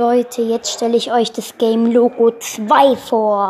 Leute, jetzt stelle ich euch das Game Logo 2 vor.